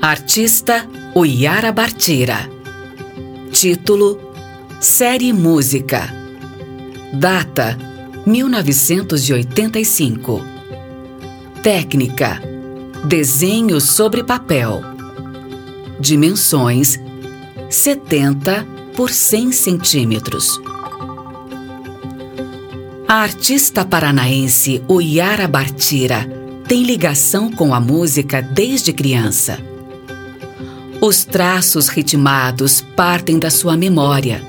Artista Uyara Bartira. Título Série Música. Data 1985. Técnica: Desenho sobre papel. Dimensões: 70 por 100 centímetros. A artista paranaense Uyara Bartira tem ligação com a música desde criança. Os traços ritmados partem da sua memória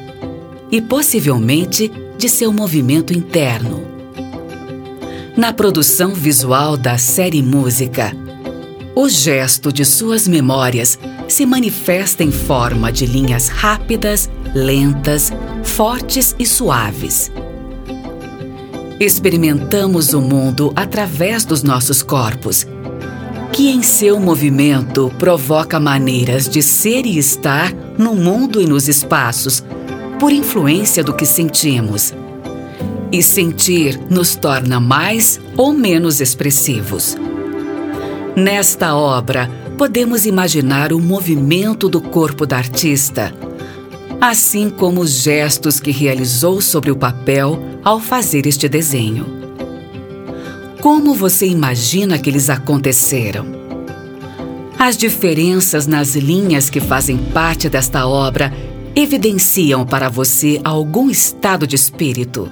e possivelmente de seu movimento interno. Na produção visual da série Música, o gesto de suas memórias se manifesta em forma de linhas rápidas, lentas, fortes e suaves. Experimentamos o mundo através dos nossos corpos, que em seu movimento provoca maneiras de ser e estar no mundo e nos espaços por influência do que sentimos. E sentir nos torna mais ou menos expressivos. Nesta obra, podemos imaginar o movimento do corpo da artista, assim como os gestos que realizou sobre o papel ao fazer este desenho. Como você imagina que eles aconteceram? As diferenças nas linhas que fazem parte desta obra evidenciam para você algum estado de espírito?